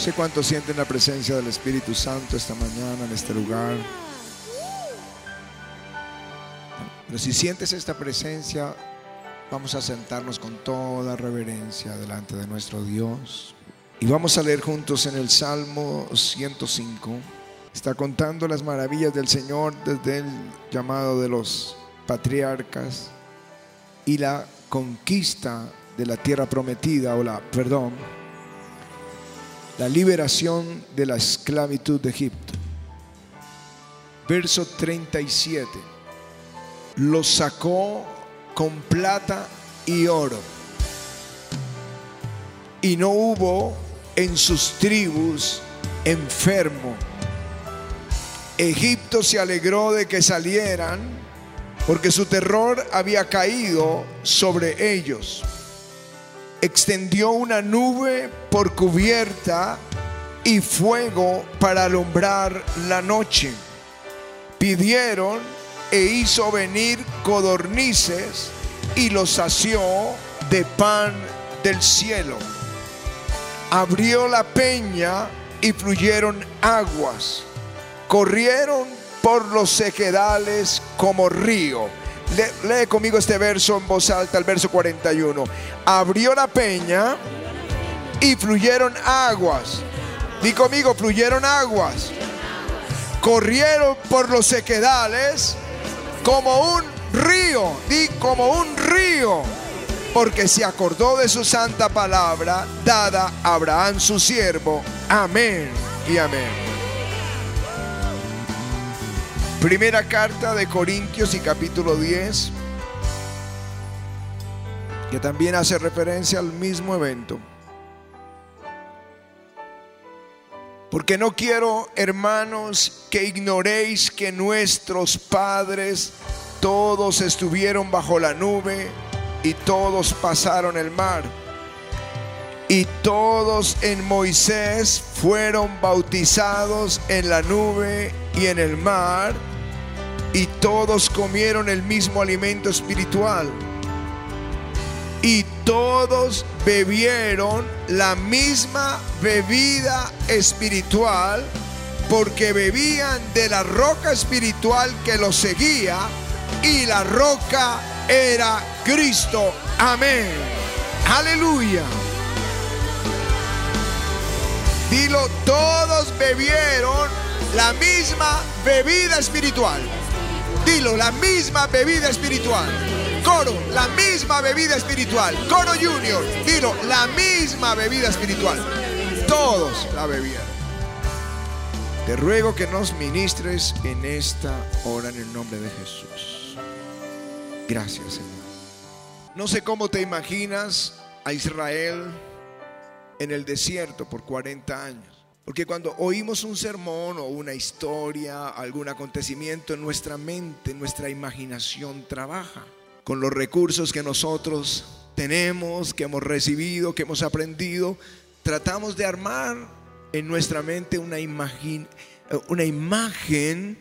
sé cuánto sienten la presencia del Espíritu Santo esta mañana en este lugar. Pero si sientes esta presencia, vamos a sentarnos con toda reverencia delante de nuestro Dios. Y vamos a leer juntos en el Salmo 105. Está contando las maravillas del Señor desde el llamado de los patriarcas y la conquista de la tierra prometida o la, perdón, la liberación de la esclavitud de Egipto. Verso 37. Los sacó con plata y oro. Y no hubo en sus tribus enfermo. Egipto se alegró de que salieran porque su terror había caído sobre ellos extendió una nube por cubierta y fuego para alumbrar la noche. Pidieron e hizo venir codornices y los sació de pan del cielo. Abrió la peña y fluyeron aguas. Corrieron por los sequedales como río lee conmigo este verso en voz alta, el verso 41. Abrió la peña y fluyeron aguas. Di conmigo, fluyeron aguas. Corrieron por los sequedales como un río. Di como un río. Porque se acordó de su santa palabra dada a Abraham su siervo. Amén y amén. Primera carta de Corintios y capítulo 10, que también hace referencia al mismo evento. Porque no quiero, hermanos, que ignoréis que nuestros padres todos estuvieron bajo la nube y todos pasaron el mar. Y todos en Moisés fueron bautizados en la nube y en el mar y todos comieron el mismo alimento espiritual. Y todos bebieron la misma bebida espiritual porque bebían de la roca espiritual que los seguía y la roca era Cristo. Amén. Aleluya. Dilo, todos bebieron la misma bebida espiritual. Dilo, la misma bebida espiritual. Coro, la misma bebida espiritual. Coro Junior, dilo, la misma bebida espiritual. Todos la bebían. Te ruego que nos ministres en esta hora en el nombre de Jesús. Gracias, Señor. No sé cómo te imaginas a Israel en el desierto por 40 años. Porque cuando oímos un sermón o una historia, algún acontecimiento en nuestra mente, nuestra imaginación trabaja con los recursos que nosotros tenemos, que hemos recibido, que hemos aprendido. Tratamos de armar en nuestra mente una imagen, una imagen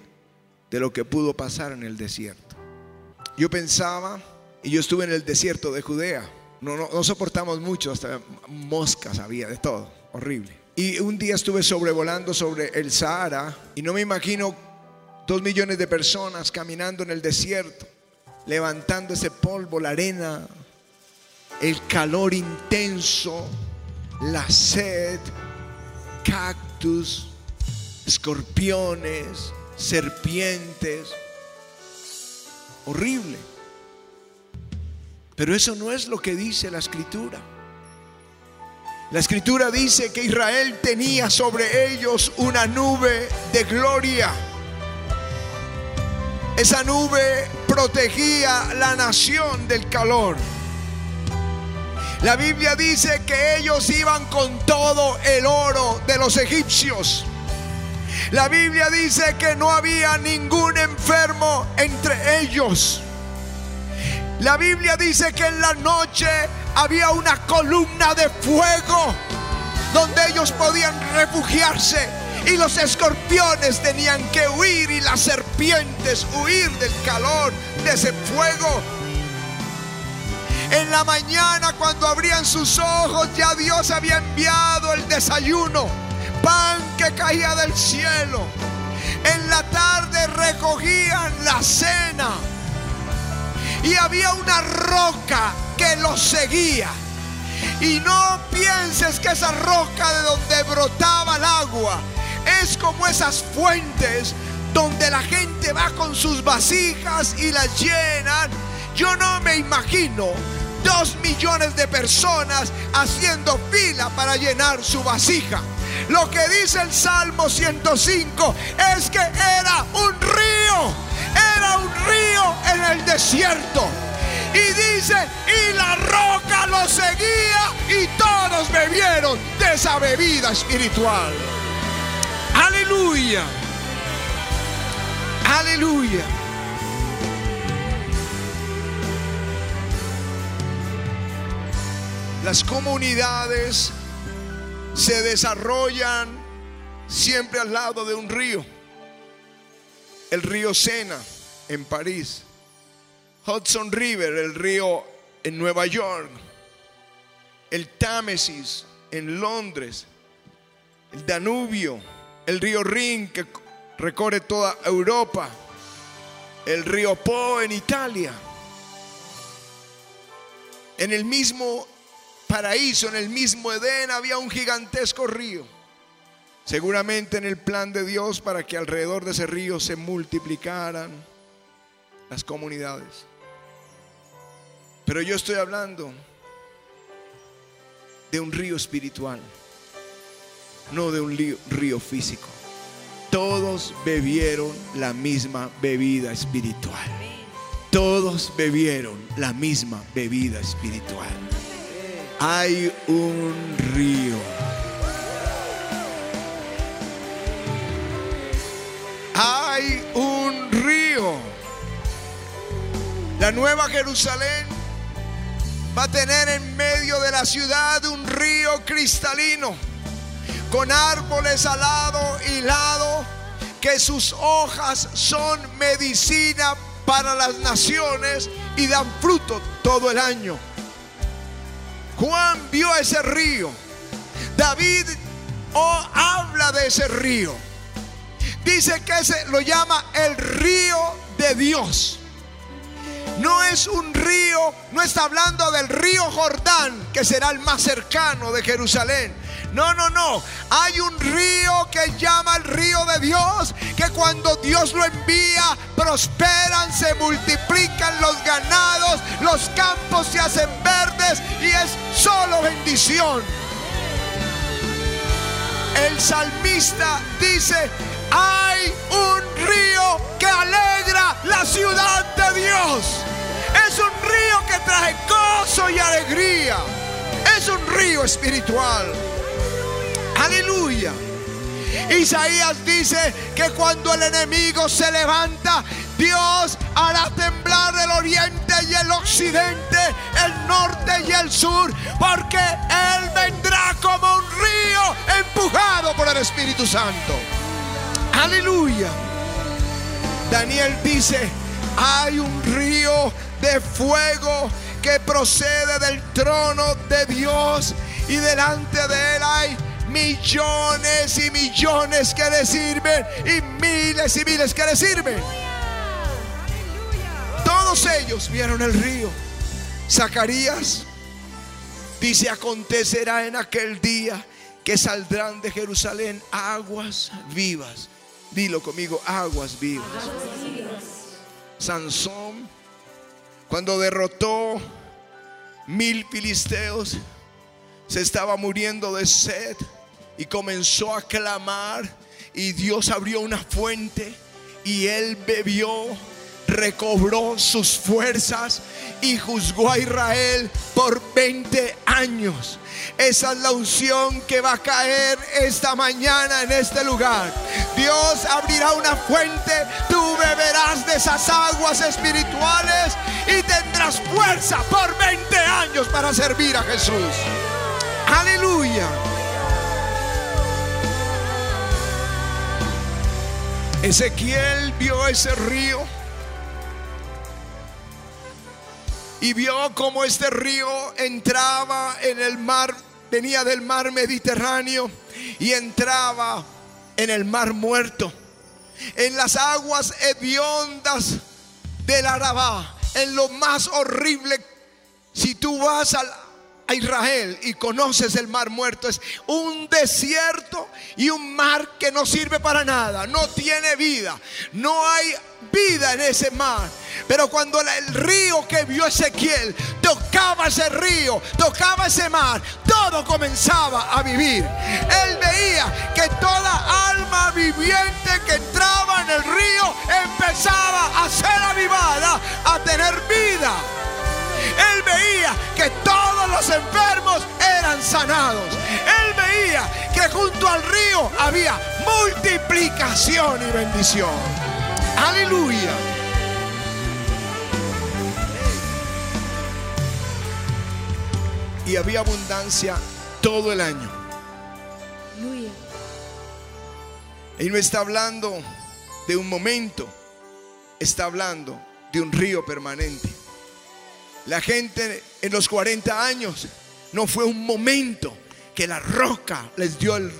de lo que pudo pasar en el desierto. Yo pensaba, y yo estuve en el desierto de Judea, no, no soportamos mucho, hasta moscas había, de todo, horrible. Y un día estuve sobrevolando sobre el Sahara y no me imagino dos millones de personas caminando en el desierto, levantando ese polvo, la arena, el calor intenso, la sed, cactus, escorpiones, serpientes. Horrible. Pero eso no es lo que dice la escritura. La escritura dice que Israel tenía sobre ellos una nube de gloria. Esa nube protegía la nación del calor. La Biblia dice que ellos iban con todo el oro de los egipcios. La Biblia dice que no había ningún enfermo entre ellos. La Biblia dice que en la noche había una columna de fuego donde ellos podían refugiarse y los escorpiones tenían que huir y las serpientes huir del calor de ese fuego. En la mañana cuando abrían sus ojos ya Dios había enviado el desayuno. pan que caía del cielo. En la tarde recogían la cena. Y había una roca que los seguía. Y no pienses que esa roca de donde brotaba el agua es como esas fuentes donde la gente va con sus vasijas y las llenan. Yo no me imagino dos millones de personas haciendo fila para llenar su vasija. Lo que dice el Salmo 105 es que era un río, era un río en el desierto. Y dice, y la roca lo seguía y todos bebieron de esa bebida espiritual. Aleluya. Aleluya. Las comunidades se desarrollan siempre al lado de un río. El río Sena en París. Hudson River, el río en Nueva York. El Támesis en Londres. El Danubio, el río Rin que recorre toda Europa. El río Po en Italia. En el mismo paraíso, en el mismo Edén, había un gigantesco río. Seguramente en el plan de Dios para que alrededor de ese río se multiplicaran las comunidades. Pero yo estoy hablando de un río espiritual, no de un río, físico. Todos bebieron la misma bebida espiritual. Todos bebieron la misma bebida espiritual hay un río. Hay un río. La nueva Jerusalén va a tener en medio de la ciudad un río cristalino con árboles al lado y lado que sus hojas son medicina para las naciones y dan fruto todo el año. Juan vio ese río. David oh, habla de ese río. Dice que ese lo llama el río de Dios. No es un río, no está hablando del río Jordán, que será el más cercano de Jerusalén. No, no, no. Hay un río que llama el río de Dios, que cuando Dios lo envía, prosperan, se multiplican los ganados, los campos se hacen verdes y es solo bendición. El salmista dice, hay un río que alegra la ciudad de Dios. Es un río que trae gozo y alegría. Es un río espiritual. Aleluya. Isaías dice que cuando el enemigo se levanta, Dios hará temblar el oriente y el occidente, el norte y el sur, porque Él vendrá como un río empujado por el Espíritu Santo. Aleluya. Daniel dice, hay un río de fuego que procede del trono de Dios y delante de él hay millones y millones que le sirven y miles y miles que le sirven. Todos ellos vieron el río. Zacarías dice, acontecerá en aquel día que saldrán de Jerusalén aguas vivas. Dilo conmigo, aguas vivas. Sansón, cuando derrotó mil filisteos, se estaba muriendo de sed y comenzó a clamar y Dios abrió una fuente y él bebió, recobró sus fuerzas y juzgó a Israel por 20 años. Esa es la unción que va a caer esta mañana en este lugar. Dios abrirá una fuente, tú beberás de esas aguas espirituales y tendrás fuerza por 20 años para servir a Jesús. Aleluya. Ezequiel vio ese río y vio cómo este río entraba en el mar, venía del mar Mediterráneo y entraba en el mar muerto, en las aguas hediondas del Arabá, en lo más horrible. Si tú vas a Israel y conoces el mar muerto, es un desierto y un mar que no sirve para nada, no tiene vida, no hay vida en ese mar. Pero cuando el río que vio Ezequiel tocaba ese río, tocaba ese mar, todo comenzaba a vivir. Él veía que toda alma viviente que entraba en el río empezaba a ser avivada, a tener vida. Él veía que todos los enfermos eran sanados. Él veía que junto al río había multiplicación y bendición. Aleluya. Y había abundancia todo el año. Y no está hablando de un momento, está hablando de un río permanente. La gente en los 40 años no fue un momento que la roca les dio el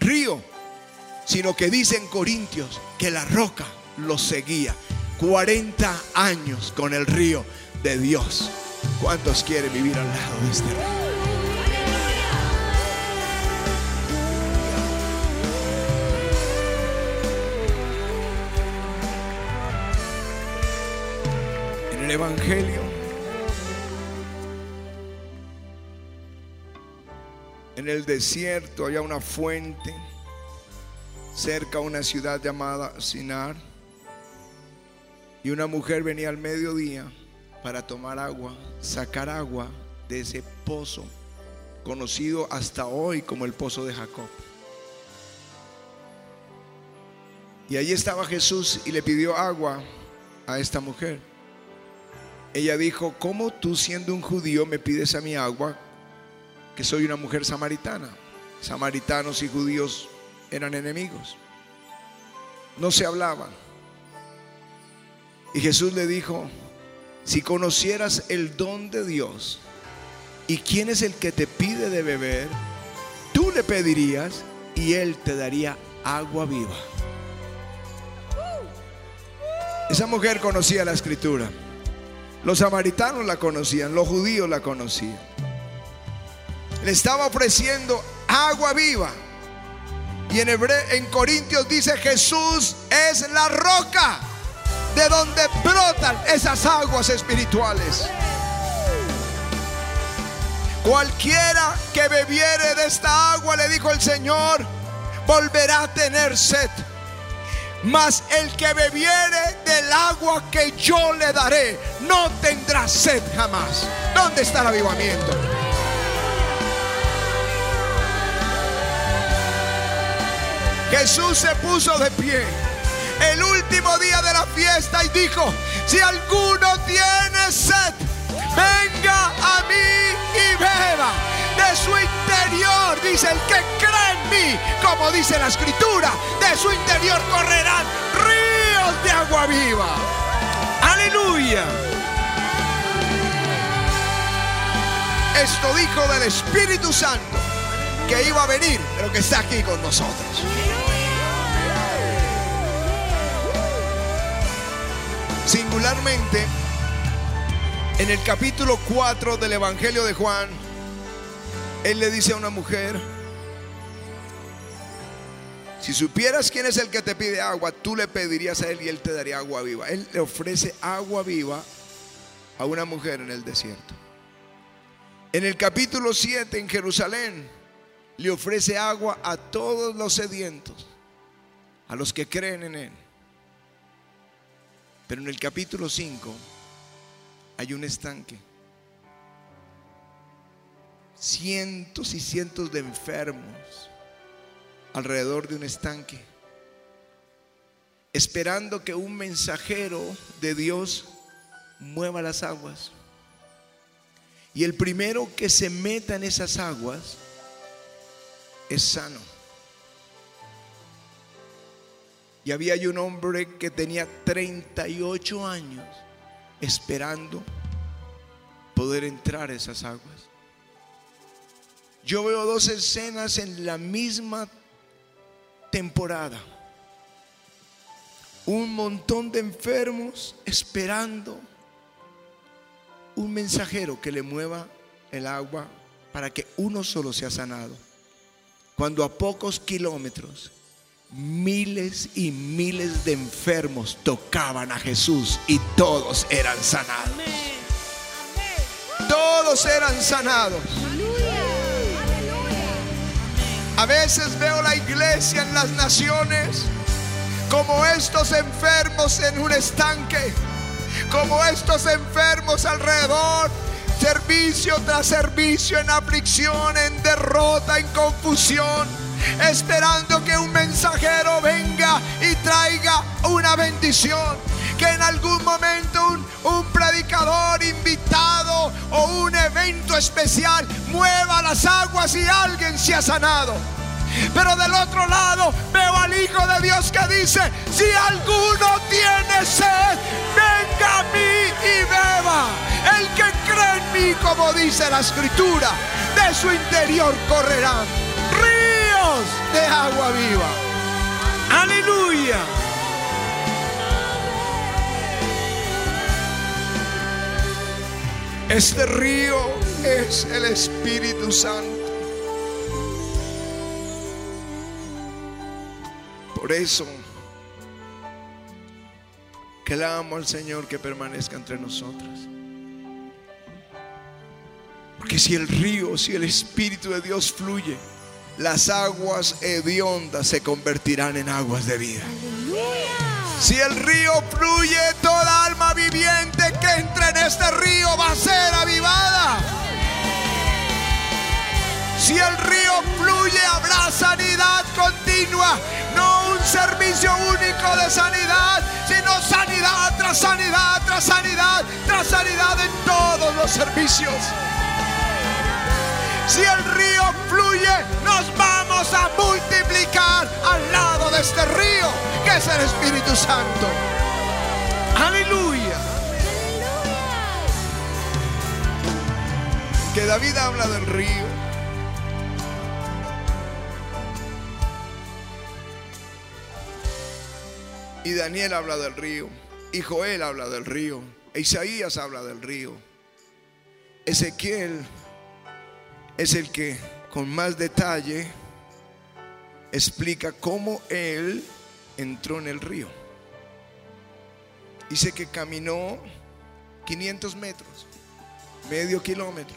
río, sino que dicen Corintios que la roca los seguía. 40 años con el río de Dios. ¿Cuántos quieren vivir al lado de este río? En el Evangelio En el desierto había una fuente cerca a una ciudad llamada Sinar. Y una mujer venía al mediodía para tomar agua, sacar agua de ese pozo, conocido hasta hoy como el pozo de Jacob. Y allí estaba Jesús y le pidió agua a esta mujer. Ella dijo, ¿cómo tú siendo un judío me pides a mi agua que soy una mujer samaritana. Samaritanos y judíos eran enemigos. No se hablaban. Y Jesús le dijo, si conocieras el don de Dios y quién es el que te pide de beber, tú le pedirías y él te daría agua viva. Esa mujer conocía la escritura. Los samaritanos la conocían, los judíos la conocían le estaba ofreciendo agua viva. Y en, en Corintios dice Jesús es la roca de donde brotan esas aguas espirituales. Cualquiera que bebiere de esta agua, le dijo el Señor, volverá a tener sed. Mas el que bebiere del agua que yo le daré, no tendrá sed jamás. ¿Dónde está el avivamiento? Jesús se puso de pie el último día de la fiesta y dijo, si alguno tiene sed, venga a mí y beba. De su interior, dice el que cree en mí, como dice la escritura, de su interior correrán ríos de agua viva. Aleluya. Esto dijo del Espíritu Santo que iba a venir, pero que está aquí con nosotros. Singularmente, en el capítulo 4 del Evangelio de Juan, él le dice a una mujer, si supieras quién es el que te pide agua, tú le pedirías a él y él te daría agua viva. Él le ofrece agua viva a una mujer en el desierto. En el capítulo 7 en Jerusalén, le ofrece agua a todos los sedientos, a los que creen en Él. Pero en el capítulo 5 hay un estanque. Cientos y cientos de enfermos alrededor de un estanque, esperando que un mensajero de Dios mueva las aguas. Y el primero que se meta en esas aguas es sano. Y había un hombre que tenía 38 años esperando poder entrar a esas aguas. Yo veo dos escenas en la misma temporada. Un montón de enfermos esperando un mensajero que le mueva el agua para que uno solo sea sanado. Cuando a pocos kilómetros miles y miles de enfermos tocaban a Jesús y todos eran sanados. Todos eran sanados. A veces veo la iglesia en las naciones como estos enfermos en un estanque, como estos enfermos alrededor, servicio tras servicio, en aflicción, en derrota, en confusión esperando que un mensajero venga y traiga una bendición. Que en algún momento un, predicador invitado o un evento especial mueva las aguas y alguien se ha sanado. Pero del otro lado veo al Hijo de Dios que dice, si alguno tiene sed, venga a mí y beba. El que cree en mí, como dice la escritura, de su interior correrán de agua viva. Aleluya. Este río es el Espíritu Santo. Por eso clamo al Señor que permanezca entre nosotros. Porque si el río, si el Espíritu de Dios fluye, las aguas hediondas se convertirán en aguas de vida. Si el río fluye, toda alma viviente que entre en este río va a ser avivada. Si el río fluye, habrá sanidad continua, no un servicio único de sanidad, sino sanidad tras sanidad, tras sanidad, tras sanidad en todos los servicios. Si el río fluye, nos vamos a multiplicar al lado de este río, que es el Espíritu Santo. Aleluya. Que David habla del río. Y Daniel habla del río. Y Joel habla del río. E Isaías habla del río. Ezequiel es el que con más detalle explica cómo él entró en el río. Dice que caminó 500 metros, medio kilómetro,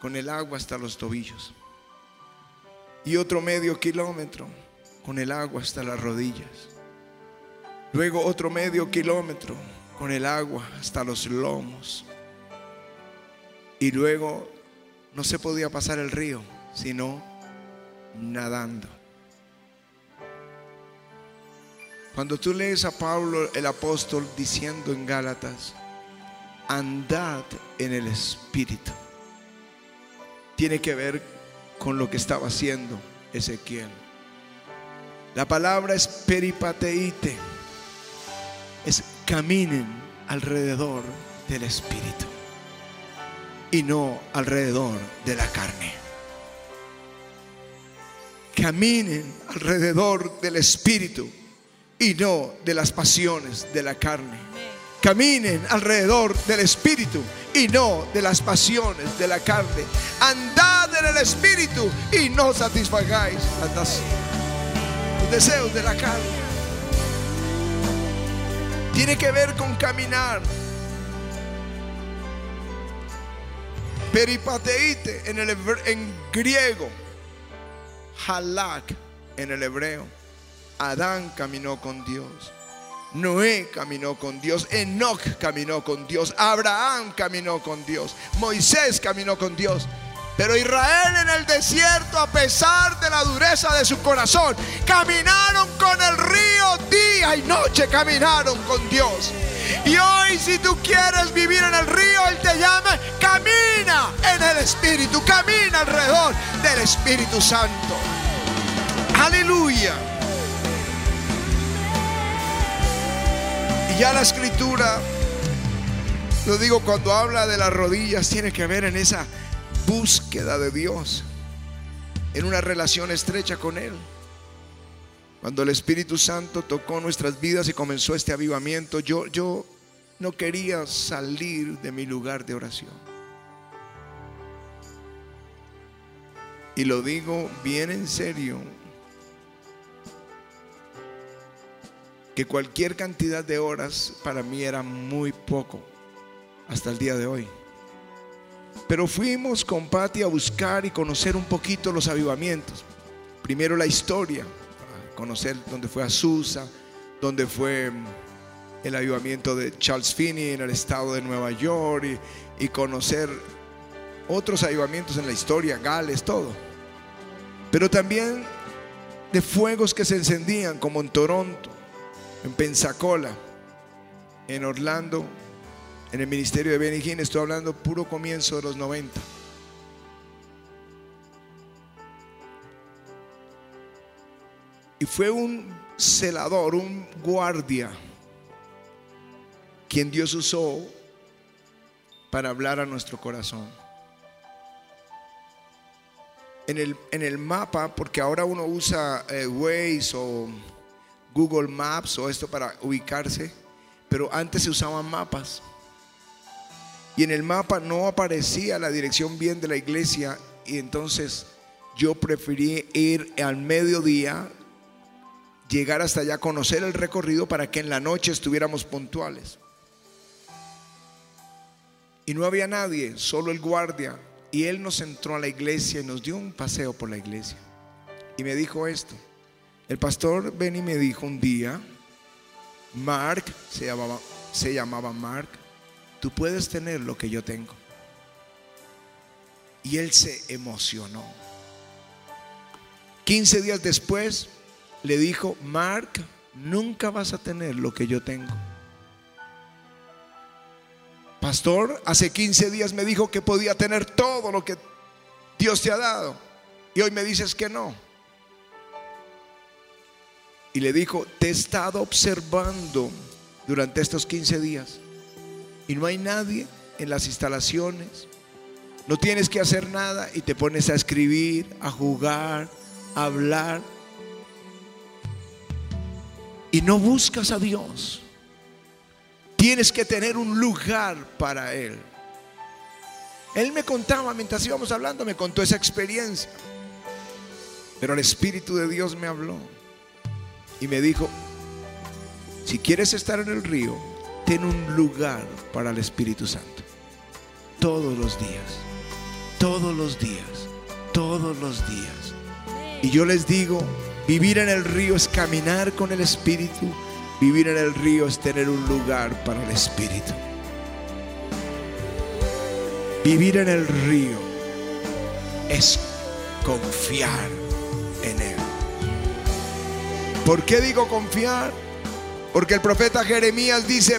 con el agua hasta los tobillos. Y otro medio kilómetro con el agua hasta las rodillas. Luego otro medio kilómetro con el agua hasta los lomos. Y luego no se podía pasar el río, sino nadando. Cuando tú lees a Pablo el apóstol diciendo en Gálatas, andad en el Espíritu, tiene que ver con lo que estaba haciendo Ezequiel. La palabra es peripateite, es caminen alrededor del Espíritu y no alrededor de la carne. Caminen alrededor del Espíritu y no de las pasiones de la carne. Caminen alrededor del Espíritu y no de las pasiones de la carne. Andad en el Espíritu y no satisfagáis los deseos de la carne. Tiene que ver con caminar Peripateite en, el en griego. Halak en el hebreo. Adán caminó con Dios. Noé caminó con Dios, Enoch caminó con Dios, Abraham caminó con Dios, Moisés caminó con Dios. Pero Israel en el desierto, a pesar de la dureza de su corazón, caminaron con el río día y noche, caminaron con Dios. Y hoy si tú quieres vivir en el río, Él te llama, camina en el Espíritu, camina alrededor del Espíritu Santo. Aleluya. Y ya la escritura Lo digo cuando habla de las rodillas, tiene que ver en esa búsqueda de Dios, en una relación estrecha con Él. Cuando el Espíritu Santo tocó nuestras vidas y comenzó este avivamiento, yo, yo no quería salir de mi lugar de oración. Y lo digo bien en serio, que cualquier cantidad de horas para mí era muy poco hasta el día de hoy. Pero fuimos con Patti a buscar y conocer un poquito los avivamientos. Primero la historia, conocer dónde fue Azusa, dónde fue mm, el avivamiento de Charles Finney en el estado de Nueva York y, conocer otros avivamientos en la historia, Gales, todo. Pero también de fuegos que se encendían, como en Toronto, en Pensacola, en Orlando, en el ministerio de Hinn, estoy hablando puro comienzo de los 90. Y fue un celador, un guardia, quien Dios usó para hablar a nuestro corazón. En el, en el mapa, porque ahora uno usa eh, Waze o Google Maps o esto para ubicarse, pero antes se usaban mapas. Y en el mapa no aparecía la dirección bien de la iglesia y entonces yo preferí ir al mediodía, llegar hasta allá, conocer el recorrido para que en la noche estuviéramos puntuales. Y no había nadie, solo el guardia. Y él nos entró a la iglesia y nos dio un paseo por la iglesia. Y me dijo esto. El pastor Benny me dijo un día, Mark, se llamaba, se llamaba Mark, tú puedes tener lo que yo tengo. Y él se emocionó. 15 días después le dijo, Mark, nunca vas a tener lo que yo tengo. Pastor, hace 15 días me dijo que podía tener todo lo que Dios te ha dado. Y hoy me dices que no. Y le dijo, te he estado observando durante estos 15 días. Y no hay nadie en las instalaciones. No tienes que hacer nada y te pones a escribir, a jugar, a hablar. Y no buscas a Dios. Tienes que tener un lugar para Él. Él me contaba, mientras íbamos hablando, me contó esa experiencia. Pero el Espíritu de Dios me habló y me dijo, si quieres estar en el río, ten un lugar para el Espíritu Santo. Todos los días, todos los días, todos los días. Y yo les digo, vivir en el río es caminar con el Espíritu Vivir en el río es tener un lugar para el Espíritu. Vivir en el río es confiar en Él. ¿Por qué digo confiar? Porque el profeta Jeremías dice,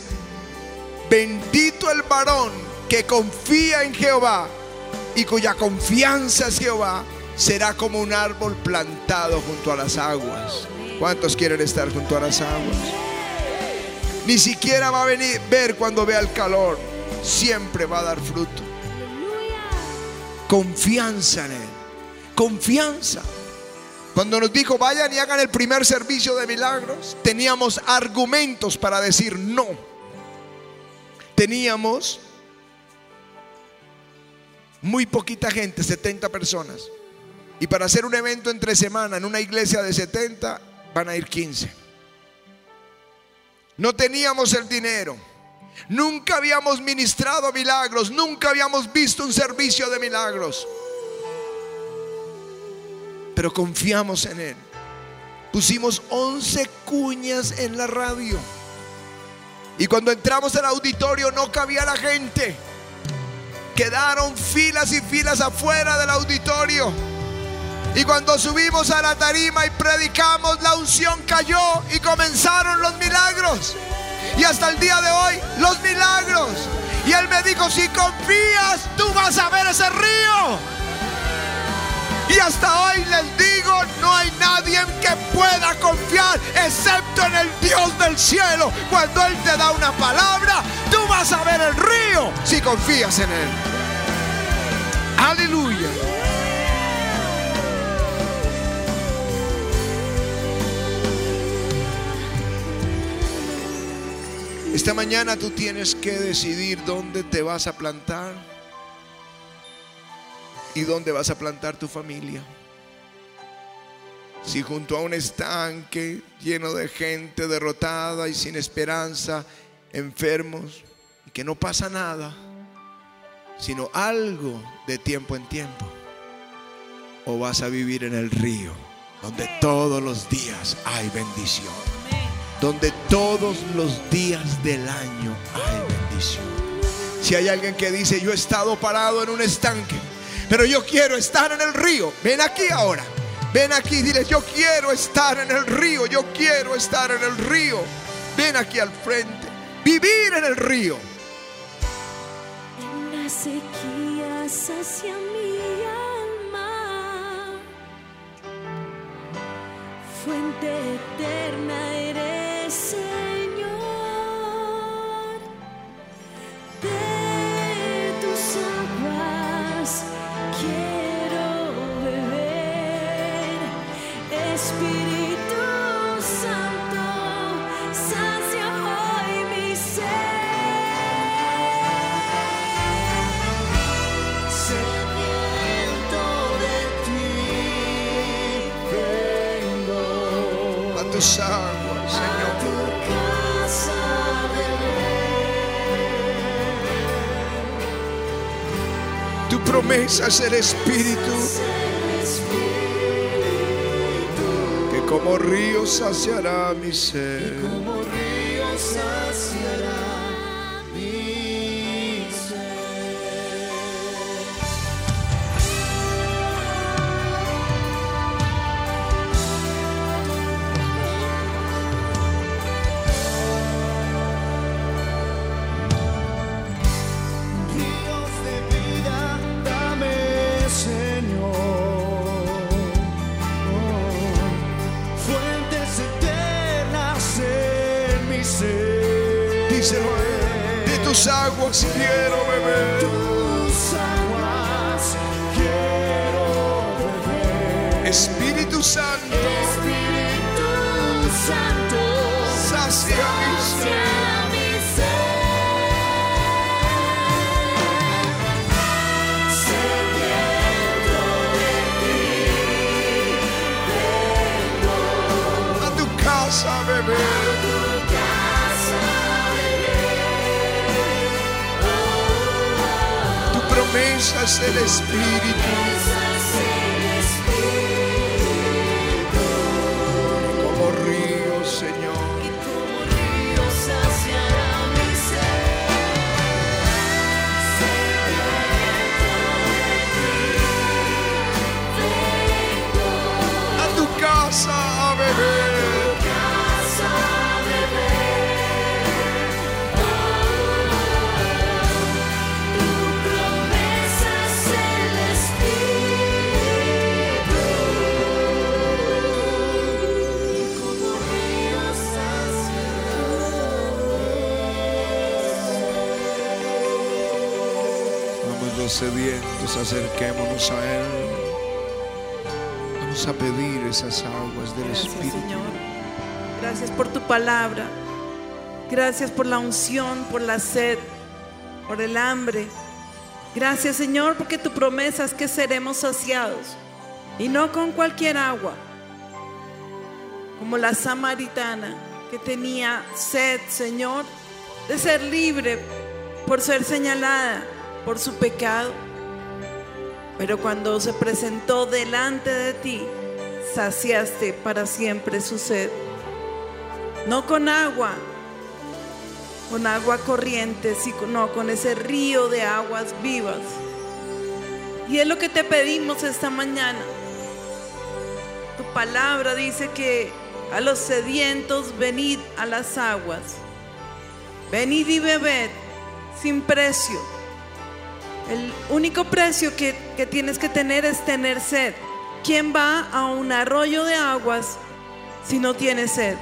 bendito el varón que confía en Jehová y cuya confianza es Jehová, será como un árbol plantado junto a las aguas. ¿Cuántos quieren estar junto a las aguas? Ni siquiera va a venir ver cuando vea el calor. Siempre va a dar fruto. Confianza en Él. Confianza. Cuando nos dijo, vayan y hagan el primer servicio de milagros, teníamos argumentos para decir no. Teníamos muy poquita gente, 70 personas. Y para hacer un evento entre semana en una iglesia de 70, van a ir 15. No teníamos el dinero. Nunca habíamos ministrado milagros. Nunca habíamos visto un servicio de milagros. Pero confiamos en Él. Pusimos 11 cuñas en la radio. Y cuando entramos al auditorio no cabía la gente. Quedaron filas y filas afuera del auditorio. Y cuando subimos a la tarima y predicamos, la unción cayó y comenzaron los milagros. Y hasta el día de hoy, los milagros. Y él me dijo, si confías, tú vas a ver ese río. Y hasta hoy les digo, no hay nadie que pueda confiar excepto en el Dios del cielo. Cuando Él te da una palabra, tú vas a ver el río si confías en Él. Esta mañana tú tienes que decidir dónde te vas a plantar y dónde vas a plantar tu familia. Si junto a un estanque lleno de gente derrotada y sin esperanza, enfermos, y que no pasa nada, sino algo de tiempo en tiempo. O vas a vivir en el río, donde todos los días hay bendición. Donde todos los días del año hay bendición. Si hay alguien que dice, yo he estado parado en un estanque, pero yo quiero estar en el río, ven aquí ahora. Ven aquí, dile, yo quiero estar en el río, yo quiero estar en el río. Ven aquí al frente, vivir en el río. En la sequía sacia Tu promesa es el Espíritu el Espíritu que como río saciará mi ser. Díselo a Él. De tus aguas quiero beber. Tus aguas quiero beber. Espíritu Santo, Oh, Tu promesa es Sedientos, acerquémonos a Él. Vamos a pedir esas aguas del Gracias, Espíritu. Señor. Gracias por tu palabra. Gracias por la unción, por la sed, por el hambre. Gracias, Señor, porque tu promesa es que seremos saciados y no con cualquier agua, como la samaritana que tenía sed, Señor, de ser libre por ser señalada por su pecado. Pero cuando se presentó delante de ti, saciaste para siempre su sed. No con agua, con agua corriente, sino con ese río de aguas vivas. Y es lo que te pedimos esta mañana. Tu palabra dice que a los sedientos venid a las aguas. Venid y bebed sin precio. El único precio que, que tienes que tener es tener sed. ¿Quién va a un arroyo de aguas si no tiene sed?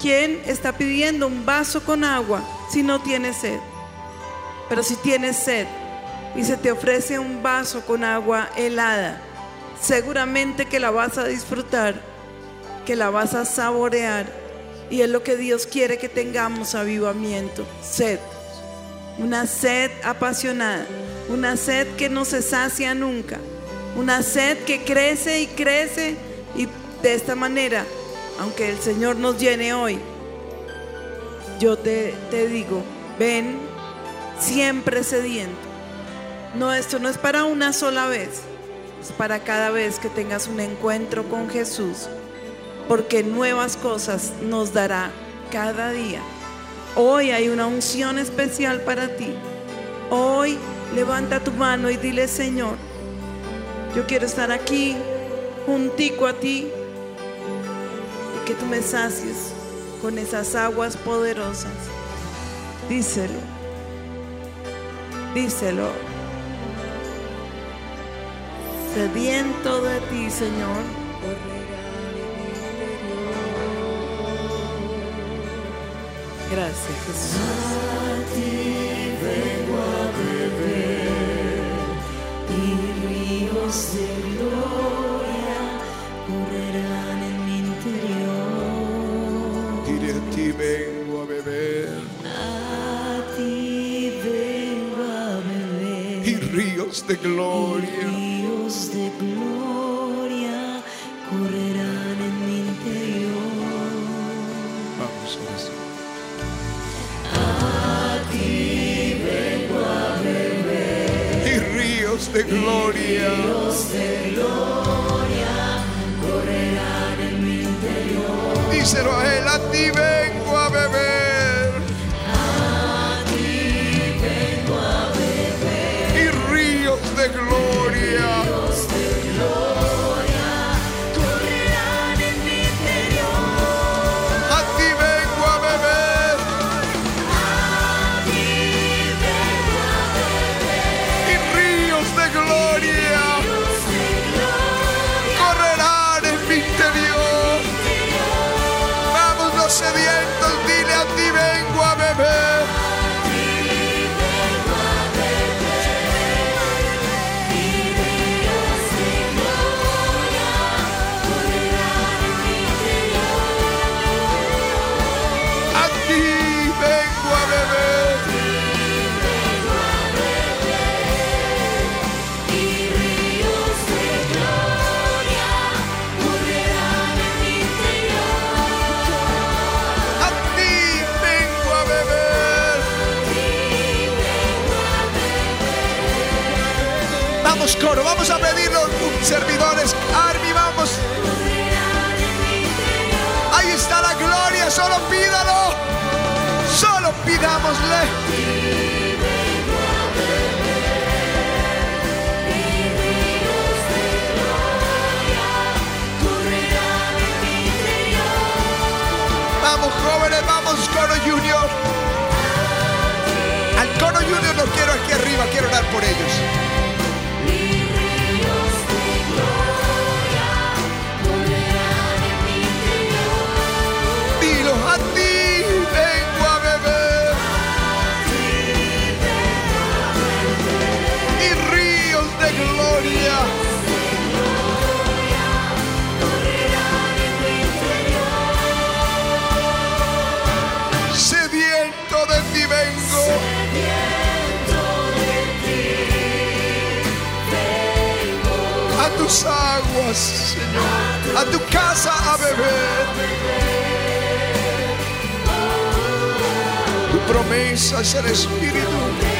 ¿Quién está pidiendo un vaso con agua si no tiene sed? Pero si tienes sed y se te ofrece un vaso con agua helada, seguramente que la vas a disfrutar, que la vas a saborear. Y es lo que Dios quiere que tengamos avivamiento, sed. Una sed apasionada, una sed que no se sacia nunca, una sed que crece y crece y de esta manera, aunque el Señor nos llene hoy, yo te, te digo, ven siempre sediento. No, esto no es para una sola vez, es para cada vez que tengas un encuentro con Jesús, porque nuevas cosas nos dará cada día. Hoy hay una unción especial para ti. Hoy levanta tu mano y dile, Señor, yo quiero estar aquí juntico a ti y que tú me sacies con esas aguas poderosas. Díselo. Díselo. Sediento de ti, Señor. Gracias, Jesús. y ríos de gloria correrán en mi interior. Dile a ti vengo a beber A ti vengo a beber. y ríos de gloria. Ríos de gloria. Díselo a él, pidámosle. Vamos jóvenes, vamos coro junior. Al coro junior lo quiero aquí arriba, quiero orar por ellos. Tus aguas, Señor. A tu casa a beber. Tu promesa es el Espíritu.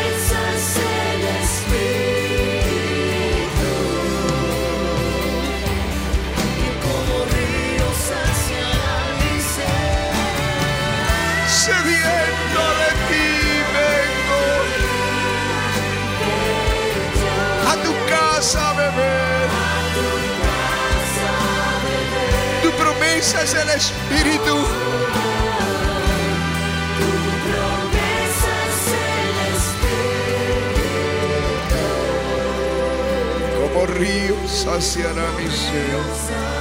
Promesa es el Espíritu. Como río saciará mi ser.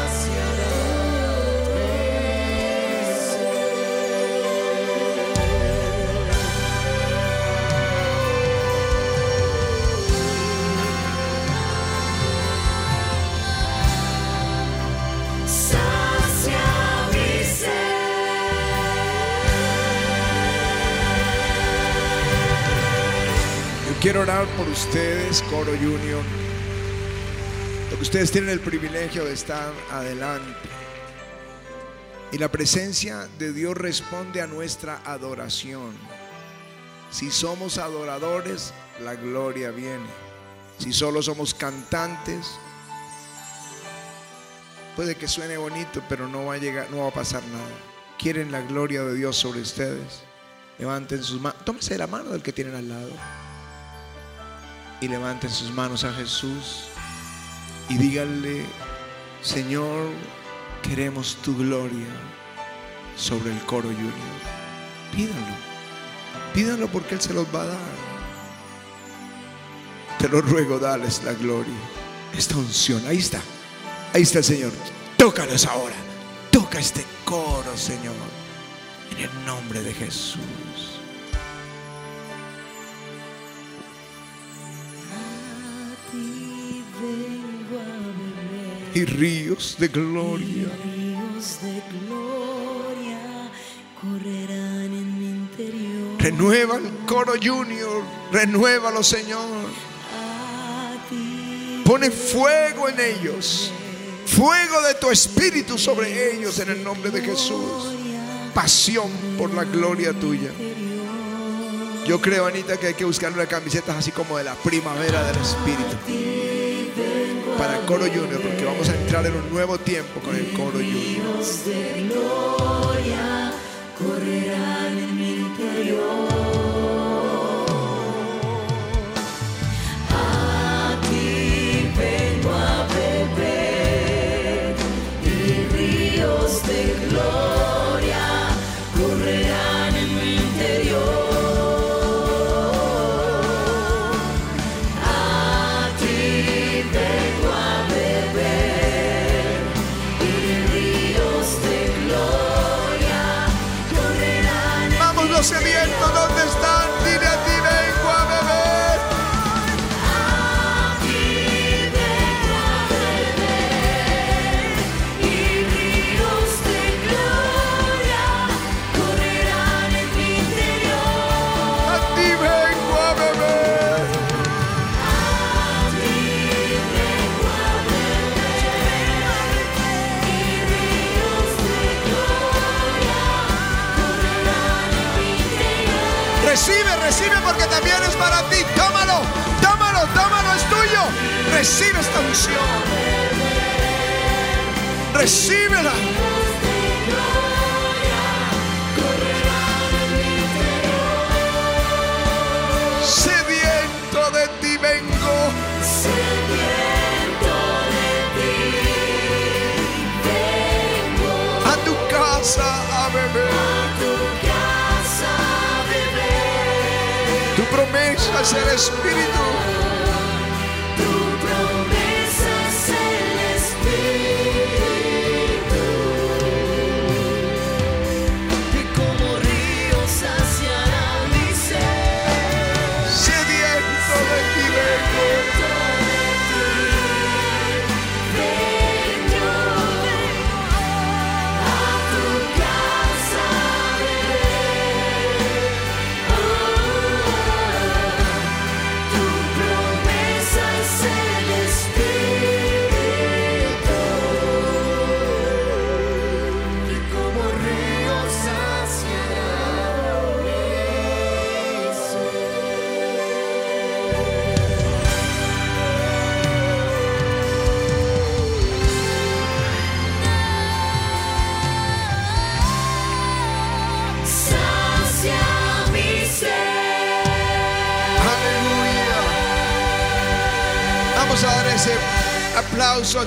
Ustedes, Coro Junior. Porque ustedes tienen el privilegio de estar adelante. Y la presencia de Dios responde a nuestra adoración. Si somos adoradores, la gloria viene. Si solo somos cantantes, puede que suene bonito, pero no va a llegar, no va a pasar nada. ¿Quieren la gloria de Dios sobre ustedes? Levanten sus manos. Tómese la mano del que tienen al lado. Y levanten sus manos a Jesús. Y díganle, Señor, queremos tu gloria sobre el coro junior. Pídanlo. Pídanlo porque Él se los va a dar. Te lo ruego, dales la gloria. Esta unción, ahí está. Ahí está el Señor. Tócalos ahora. Toca este coro, Señor. En el nombre de Jesús. Y ríos de gloria. Ríos de gloria correrán en mi interior. Renueva el coro junior. Renuévalo, Señor. Pone fuego en ellos. Fuego de tu espíritu sobre ellos en el nombre de Jesús. Pasión por la gloria tuya. Yo creo, Anita, que hay que buscar una camiseta así como de la primavera del espíritu. Para coro junior, porque vamos a entrar en un nuevo tiempo con el coro junior. correrán en. Tu promesa es el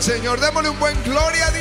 Señor. Démosle un buen gloria a.